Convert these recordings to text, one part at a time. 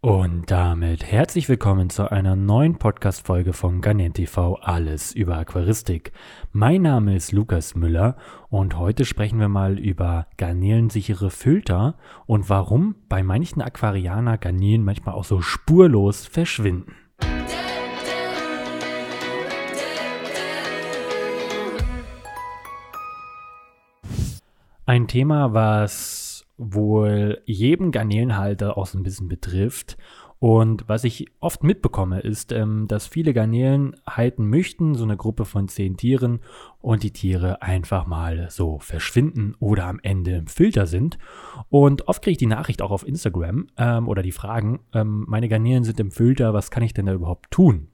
Und damit herzlich willkommen zu einer neuen Podcast-Folge von Garnier TV Alles über Aquaristik. Mein Name ist Lukas Müller und heute sprechen wir mal über garnelensichere Filter und warum bei manchen Aquarianer Garnelen manchmal auch so spurlos verschwinden. Ein Thema, was wohl jedem Garnelenhalter auch so ein bisschen betrifft. Und was ich oft mitbekomme, ist, ähm, dass viele Garnelen halten möchten, so eine Gruppe von zehn Tieren, und die Tiere einfach mal so verschwinden oder am Ende im Filter sind. Und oft kriege ich die Nachricht auch auf Instagram ähm, oder die Fragen, ähm, meine Garnelen sind im Filter, was kann ich denn da überhaupt tun?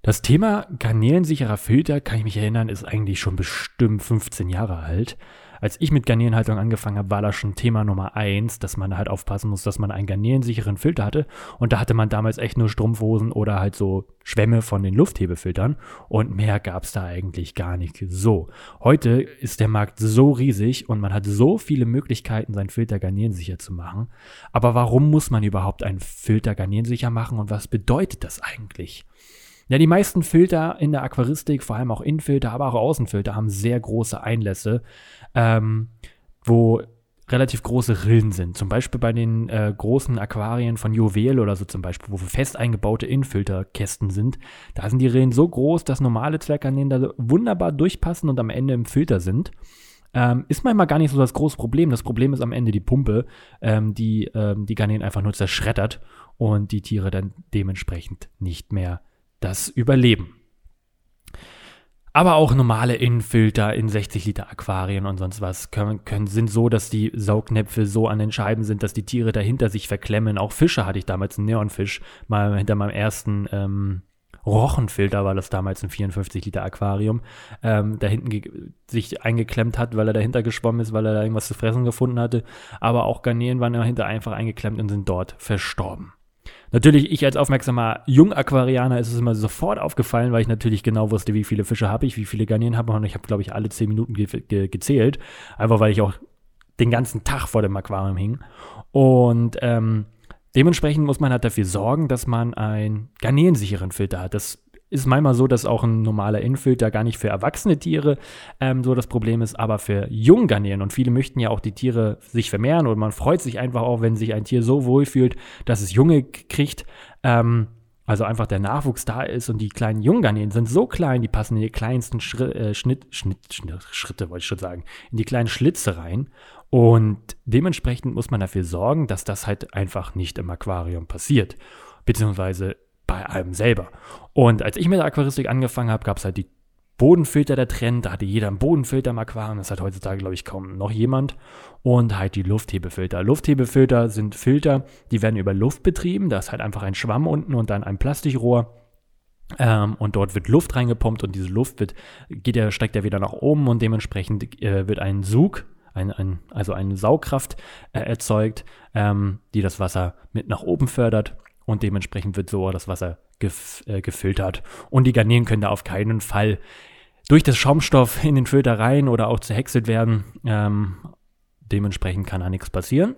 Das Thema garnelensicherer Filter, kann ich mich erinnern, ist eigentlich schon bestimmt 15 Jahre alt als ich mit Garnelenhaltung angefangen habe, war das schon Thema Nummer eins, dass man halt aufpassen muss, dass man einen garnelensicheren Filter hatte. Und da hatte man damals echt nur Strumpfhosen oder halt so Schwämme von den Lufthebefiltern. Und mehr gab es da eigentlich gar nicht so. Heute ist der Markt so riesig und man hat so viele Möglichkeiten, seinen Filter garnelensicher zu machen. Aber warum muss man überhaupt einen Filter garnelensicher machen und was bedeutet das eigentlich? Ja, die meisten Filter in der Aquaristik, vor allem auch Innenfilter, aber auch Außenfilter, haben sehr große Einlässe, ähm, wo relativ große Rillen sind. Zum Beispiel bei den äh, großen Aquarien von Juwel oder so zum Beispiel, wo fest eingebaute Innenfilterkästen sind. Da sind die Rillen so groß, dass normale Zwerggarnelen da wunderbar durchpassen und am Ende im Filter sind. Ähm, ist manchmal gar nicht so das große Problem. Das Problem ist am Ende die Pumpe, ähm, die ähm, die Garnelen einfach nur zerschreddert und die Tiere dann dementsprechend nicht mehr das Überleben. Aber auch normale Innenfilter in 60 Liter Aquarien und sonst was können, können, sind so, dass die Saugnäpfe so an den Scheiben sind, dass die Tiere dahinter sich verklemmen. Auch Fische hatte ich damals einen Neonfisch, mal hinter meinem ersten ähm, Rochenfilter war das damals ein 54 Liter Aquarium, ähm, da hinten sich eingeklemmt hat, weil er dahinter geschwommen ist, weil er da irgendwas zu fressen gefunden hatte. Aber auch Garnelen waren dahinter einfach eingeklemmt und sind dort verstorben. Natürlich, ich als aufmerksamer Jungaquarianer ist es immer sofort aufgefallen, weil ich natürlich genau wusste, wie viele Fische habe ich, wie viele Garnelen habe ich. Und ich habe, glaube ich, alle zehn Minuten ge ge gezählt. Einfach weil ich auch den ganzen Tag vor dem Aquarium hing. Und ähm, dementsprechend muss man halt dafür sorgen, dass man einen garnelensicheren Filter hat. Das ist manchmal so, dass auch ein normaler Innenfilter gar nicht für erwachsene Tiere ähm, so das Problem ist, aber für Junggarnelen. Und viele möchten ja auch die Tiere sich vermehren und man freut sich einfach auch, wenn sich ein Tier so wohl fühlt, dass es Junge kriegt. Ähm, also einfach der Nachwuchs da ist und die kleinen Junggarnelen sind so klein, die passen in die kleinsten Schritt, äh, Schnitt, Schnitt, Schnitt, Schritte, wollte ich schon sagen, in die kleinen Schlitze rein. Und dementsprechend muss man dafür sorgen, dass das halt einfach nicht im Aquarium passiert. Beziehungsweise bei einem selber. Und als ich mit der Aquaristik angefangen habe, gab es halt die Bodenfilter der Trend, da hatte jeder einen Bodenfilter im Aquarium, das hat heutzutage, glaube ich, kaum noch jemand. Und halt die Lufthebefilter. Lufthebefilter sind Filter, die werden über Luft betrieben, da ist halt einfach ein Schwamm unten und dann ein Plastikrohr. Ähm, und dort wird Luft reingepumpt und diese Luft wird, geht ja, steigt ja wieder nach oben und dementsprechend äh, wird ein Sug, ein, ein, also eine Saugkraft äh, erzeugt, ähm, die das Wasser mit nach oben fördert und dementsprechend wird so das Wasser gef äh, gefiltert. Und die Garnelen können da auf keinen Fall durch das Schaumstoff in den Filter rein oder auch zerhäckselt werden. Ähm, dementsprechend kann da nichts passieren.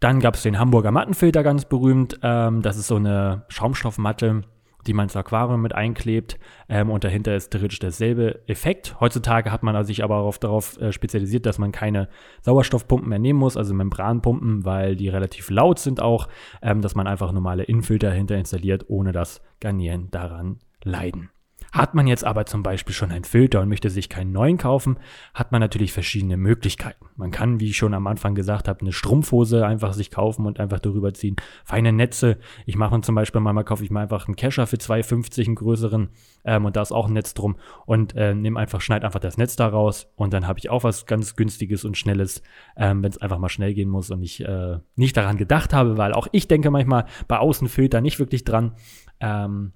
Dann gab es den Hamburger Mattenfilter ganz berühmt. Ähm, das ist so eine Schaumstoffmatte, die man ins Aquarium mit einklebt ähm, und dahinter ist theoretisch derselbe Effekt. Heutzutage hat man sich aber auch darauf äh, spezialisiert, dass man keine Sauerstoffpumpen mehr nehmen muss, also Membranpumpen, weil die relativ laut sind auch, ähm, dass man einfach normale Innenfilter dahinter installiert, ohne dass Garnieren daran leiden. Hat man jetzt aber zum Beispiel schon einen Filter und möchte sich keinen neuen kaufen, hat man natürlich verschiedene Möglichkeiten. Man kann, wie ich schon am Anfang gesagt habe, eine Strumpfhose einfach sich kaufen und einfach darüber ziehen. Feine Netze. Ich mache zum Beispiel manchmal kaufe ich mir einfach einen Kescher für 2,50, einen größeren, ähm, und da ist auch ein Netz drum und äh, nehme einfach, schneid einfach das Netz da raus und dann habe ich auch was ganz günstiges und schnelles, ähm, wenn es einfach mal schnell gehen muss und ich äh, nicht daran gedacht habe, weil auch ich denke manchmal bei Außenfilter nicht wirklich dran. Ähm,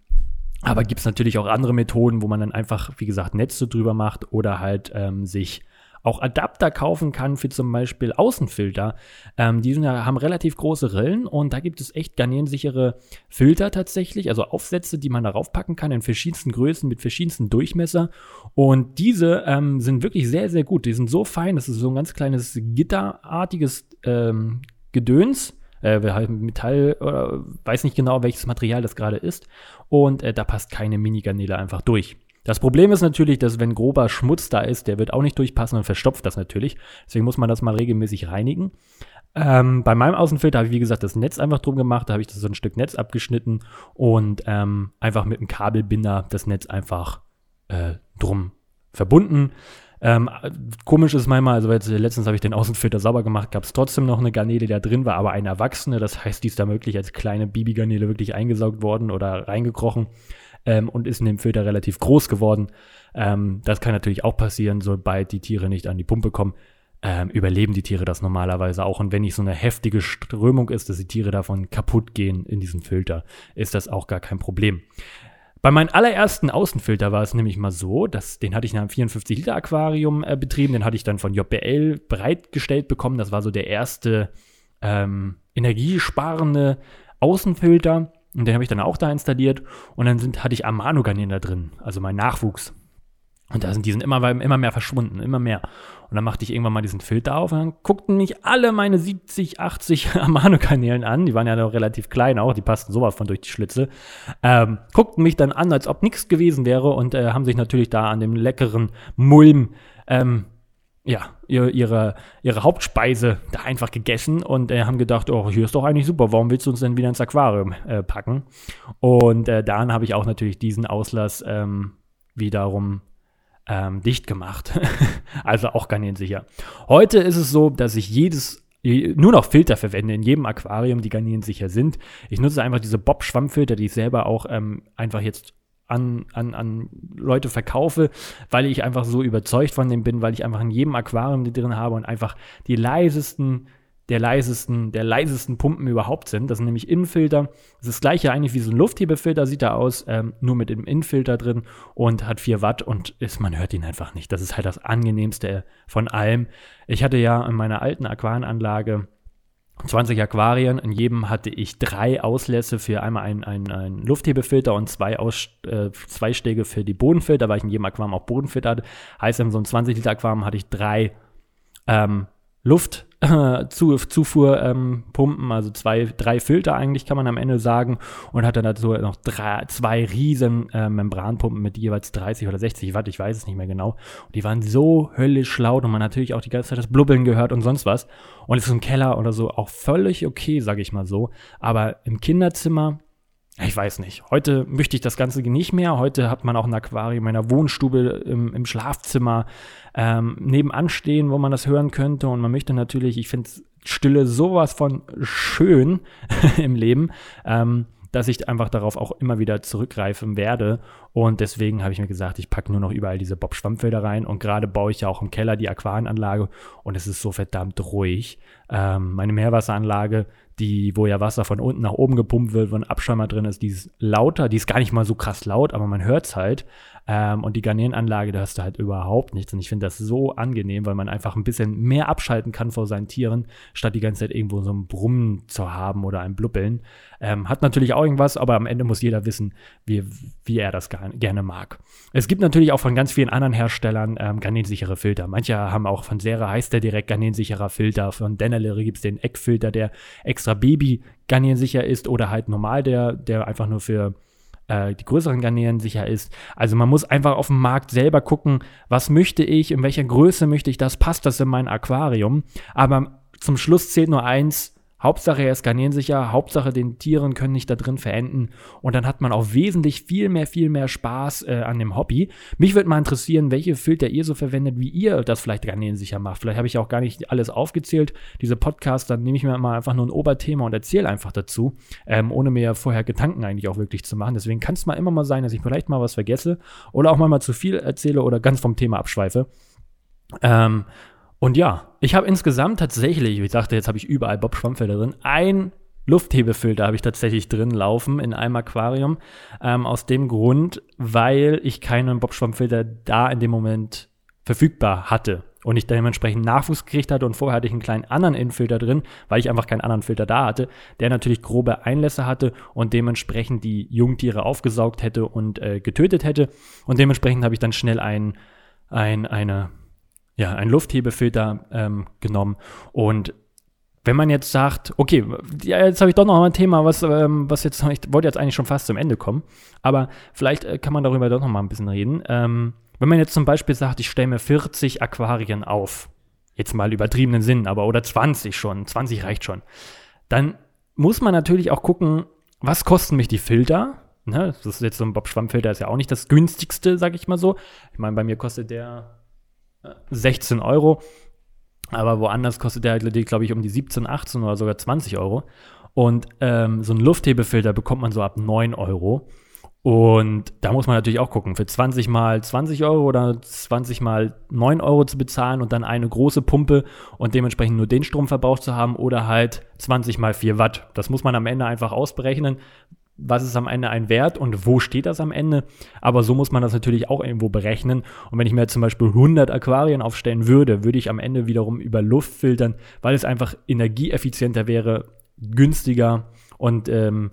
aber gibt es natürlich auch andere Methoden, wo man dann einfach, wie gesagt, Netze drüber macht oder halt ähm, sich auch Adapter kaufen kann für zum Beispiel Außenfilter. Ähm, die sind, haben relativ große Rillen und da gibt es echt garnierensichere Filter tatsächlich, also Aufsätze, die man darauf packen kann in verschiedensten Größen mit verschiedensten Durchmesser. Und diese ähm, sind wirklich sehr, sehr gut. Die sind so fein, das ist so ein ganz kleines gitterartiges ähm, Gedöns äh, halt Metall oder weiß nicht genau, welches Material das gerade ist. Und äh, da passt keine Mini-Garnele einfach durch. Das Problem ist natürlich, dass wenn grober Schmutz da ist, der wird auch nicht durchpassen und verstopft das natürlich. Deswegen muss man das mal regelmäßig reinigen. Ähm, bei meinem Außenfilter habe ich, wie gesagt, das Netz einfach drum gemacht. Da habe ich das so ein Stück Netz abgeschnitten und ähm, einfach mit einem Kabelbinder das Netz einfach äh, drum verbunden. Ähm, komisch ist manchmal, also jetzt, letztens habe ich den Außenfilter sauber gemacht, gab es trotzdem noch eine Garnele, die da drin war, aber eine erwachsene. Das heißt, die ist da wirklich als kleine Bibi-Garnele wirklich eingesaugt worden oder reingekrochen ähm, und ist in dem Filter relativ groß geworden. Ähm, das kann natürlich auch passieren, sobald die Tiere nicht an die Pumpe kommen. Ähm, überleben die Tiere das normalerweise auch. Und wenn nicht so eine heftige Strömung ist, dass die Tiere davon kaputt gehen in diesem Filter, ist das auch gar kein Problem. Bei meinem allerersten Außenfilter war es nämlich mal so, dass den hatte ich in einem 54 Liter Aquarium äh, betrieben, den hatte ich dann von JBL bereitgestellt bekommen. Das war so der erste ähm, energiesparende Außenfilter. Und den habe ich dann auch da installiert. Und dann sind, hatte ich Amano-Garnelen da drin, also mein Nachwuchs. Und da sind die sind immer, immer mehr verschwunden, immer mehr. Und dann machte ich irgendwann mal diesen Filter auf und dann guckten mich alle meine 70, 80 Amano-Kanälen an. Die waren ja noch relativ klein auch, die passten sowas von durch die Schlitze. Ähm, guckten mich dann an, als ob nichts gewesen wäre und äh, haben sich natürlich da an dem leckeren Mulm ähm, ja, ihre, ihre Hauptspeise da einfach gegessen und äh, haben gedacht, oh, hier ist doch eigentlich super, warum willst du uns denn wieder ins Aquarium äh, packen? Und äh, dann habe ich auch natürlich diesen Auslass ähm, wiederum ähm, dicht gemacht. also auch garnierensicher. Heute ist es so, dass ich jedes nur noch Filter verwende in jedem Aquarium, die garnierensicher sind. Ich nutze einfach diese Bob-Schwammfilter, die ich selber auch ähm, einfach jetzt an, an, an Leute verkaufe, weil ich einfach so überzeugt von dem bin, weil ich einfach in jedem Aquarium die drin habe und einfach die leisesten, der leisesten, der leisesten Pumpen überhaupt sind. Das sind nämlich Innenfilter. Das ist das gleiche eigentlich wie so ein Lufthebefilter, sieht da aus, ähm, nur mit dem Innenfilter drin und hat 4 Watt und ist, man hört ihn einfach nicht. Das ist halt das angenehmste von allem. Ich hatte ja in meiner alten Aquarienanlage 20 Aquarien. In jedem hatte ich drei Auslässe für einmal einen ein Lufthebefilter und zwei, Aus, äh, zwei Stege für die Bodenfilter, weil ich in jedem Aquarium auch Bodenfilter hatte. Heißt, in so einem 20 Liter Aquarium hatte ich drei ähm, Luft, zu, Zufuhrpumpen, ähm, also zwei, drei Filter eigentlich kann man am Ende sagen und hat dann dazu noch drei, zwei riesen äh, Membranpumpen mit jeweils 30 oder 60 Watt, ich weiß es nicht mehr genau. Und die waren so höllisch laut und man natürlich auch die ganze Zeit das Blubbeln gehört und sonst was. Und es ist im Keller oder so auch völlig okay, sage ich mal so. Aber im Kinderzimmer ich weiß nicht. Heute möchte ich das Ganze nicht mehr. Heute hat man auch ein Aquarium in meiner Wohnstube im, im Schlafzimmer ähm, nebenan stehen, wo man das hören könnte. Und man möchte natürlich, ich finde Stille sowas von schön im Leben. Ähm, dass ich einfach darauf auch immer wieder zurückgreifen werde. Und deswegen habe ich mir gesagt, ich packe nur noch überall diese Bob-Schwammfelder rein. Und gerade baue ich ja auch im Keller die Aquarienanlage und es ist so verdammt ruhig. Ähm, meine Meerwasseranlage, die, wo ja Wasser von unten nach oben gepumpt wird, wo ein Abschäumer drin ist, die ist lauter, die ist gar nicht mal so krass laut, aber man hört es halt. Ähm, und die Garnierenanlage, da hast du halt überhaupt nichts. Und ich finde das so angenehm, weil man einfach ein bisschen mehr abschalten kann vor seinen Tieren, statt die ganze Zeit irgendwo so ein Brummen zu haben oder ein Blubbeln. Ähm, hat natürlich auch irgendwas, aber am Ende muss jeder wissen, wie, wie er das gerne mag. Es gibt natürlich auch von ganz vielen anderen Herstellern ähm, garnierensichere Filter. Manche haben auch von Sera heißt der direkt garnierensicherer Filter. Von Dennerlery gibt es den Eckfilter, der extra Baby garnierensicher ist oder halt normal, der, der einfach nur für äh, die größeren Garnelen sicher ist. Also man muss einfach auf dem Markt selber gucken, was möchte ich, in welcher Größe möchte ich das, passt das in mein Aquarium. Aber zum Schluss zählt nur eins, Hauptsache er ist garnierensicher, Hauptsache den Tieren können nicht da drin verenden und dann hat man auch wesentlich viel mehr, viel mehr Spaß äh, an dem Hobby. Mich würde mal interessieren, welche Filter ihr so verwendet, wie ihr das vielleicht garnierensicher macht. Vielleicht habe ich auch gar nicht alles aufgezählt. Diese Podcast, dann nehme ich mir mal einfach nur ein Oberthema und erzähle einfach dazu, ähm, ohne mir vorher Gedanken eigentlich auch wirklich zu machen. Deswegen kann es mal immer mal sein, dass ich vielleicht mal was vergesse oder auch mal, mal zu viel erzähle oder ganz vom Thema abschweife. Ähm, und ja, ich habe insgesamt tatsächlich, wie ich sagte, jetzt habe ich überall Bob Schwammfelder drin, ein Lufthebefilter habe ich tatsächlich drin laufen in einem Aquarium. Ähm, aus dem Grund, weil ich keinen Bob Schwammfilter da in dem Moment verfügbar hatte und ich dementsprechend Nachwuchs gekriegt hatte und vorher hatte ich einen kleinen anderen Innenfilter drin, weil ich einfach keinen anderen Filter da hatte, der natürlich grobe Einlässe hatte und dementsprechend die Jungtiere aufgesaugt hätte und äh, getötet hätte und dementsprechend habe ich dann schnell ein, ein, eine ja, einen Lufthebefilter ähm, genommen und wenn man jetzt sagt, okay, ja, jetzt habe ich doch noch ein Thema, was, ähm, was jetzt, ich wollte jetzt eigentlich schon fast zum Ende kommen, aber vielleicht äh, kann man darüber doch noch mal ein bisschen reden. Ähm, wenn man jetzt zum Beispiel sagt, ich stelle mir 40 Aquarien auf, jetzt mal übertriebenen Sinn, aber oder 20 schon, 20 reicht schon, dann muss man natürlich auch gucken, was kosten mich die Filter? Ne, das ist jetzt so ein Bob-Schwamm-Filter, ist ja auch nicht das günstigste, sag ich mal so. Ich meine, bei mir kostet der 16 äh, Euro. Aber woanders kostet der halt, glaube ich, um die 17, 18 oder sogar 20 Euro. Und ähm, so einen Lufthebefilter bekommt man so ab 9 Euro. Und da muss man natürlich auch gucken, für 20 mal 20 Euro oder 20 mal 9 Euro zu bezahlen und dann eine große Pumpe und dementsprechend nur den Stromverbrauch zu haben oder halt 20 mal 4 Watt. Das muss man am Ende einfach ausberechnen, was ist am Ende ein Wert und wo steht das am Ende. Aber so muss man das natürlich auch irgendwo berechnen. Und wenn ich mir zum Beispiel 100 Aquarien aufstellen würde, würde ich am Ende wiederum über Luft filtern, weil es einfach energieeffizienter wäre, günstiger und ähm,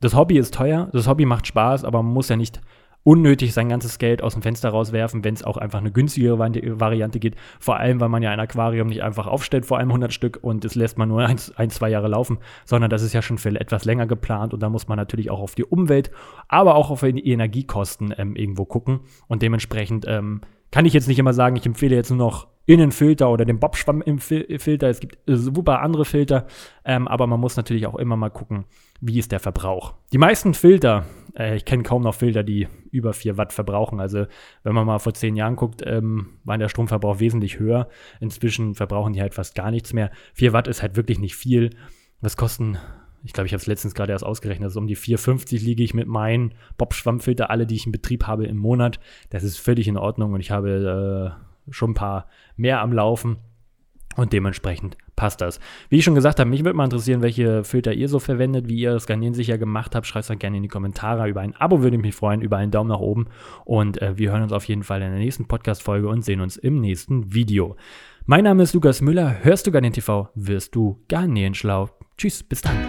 das Hobby ist teuer, das Hobby macht Spaß, aber man muss ja nicht unnötig sein ganzes Geld aus dem Fenster rauswerfen, wenn es auch einfach eine günstigere Variante geht. Vor allem, weil man ja ein Aquarium nicht einfach aufstellt vor einem 100 Stück und es lässt man nur ein, ein, zwei Jahre laufen, sondern das ist ja schon für etwas länger geplant und da muss man natürlich auch auf die Umwelt, aber auch auf die Energiekosten ähm, irgendwo gucken und dementsprechend ähm, kann ich jetzt nicht immer sagen, ich empfehle jetzt nur noch Innenfilter oder den Bob-Schwamm-Filter. Es gibt super andere Filter, ähm, aber man muss natürlich auch immer mal gucken, wie ist der Verbrauch. Die meisten Filter, äh, ich kenne kaum noch Filter, die über 4 Watt verbrauchen. Also wenn man mal vor 10 Jahren guckt, ähm, war der Stromverbrauch wesentlich höher. Inzwischen verbrauchen die halt fast gar nichts mehr. 4 Watt ist halt wirklich nicht viel. Was kosten ich glaube, ich habe es letztens gerade erst ausgerechnet, also um die 4,50 liege ich mit meinen Bob-Schwammfilter, alle, die ich in Betrieb habe, im Monat. Das ist völlig in Ordnung und ich habe äh, schon ein paar mehr am Laufen. Und dementsprechend passt das. Wie ich schon gesagt habe, mich würde mal interessieren, welche Filter ihr so verwendet, wie ihr das Garnieren sicher gemacht habt. Schreibt es dann gerne in die Kommentare. Über ein Abo würde ich mich freuen, über einen Daumen nach oben. Und äh, wir hören uns auf jeden Fall in der nächsten Podcast-Folge und sehen uns im nächsten Video. Mein Name ist Lukas Müller. Hörst du Garnieren TV, wirst du Garnieren schlau. Tschüss, bis dann.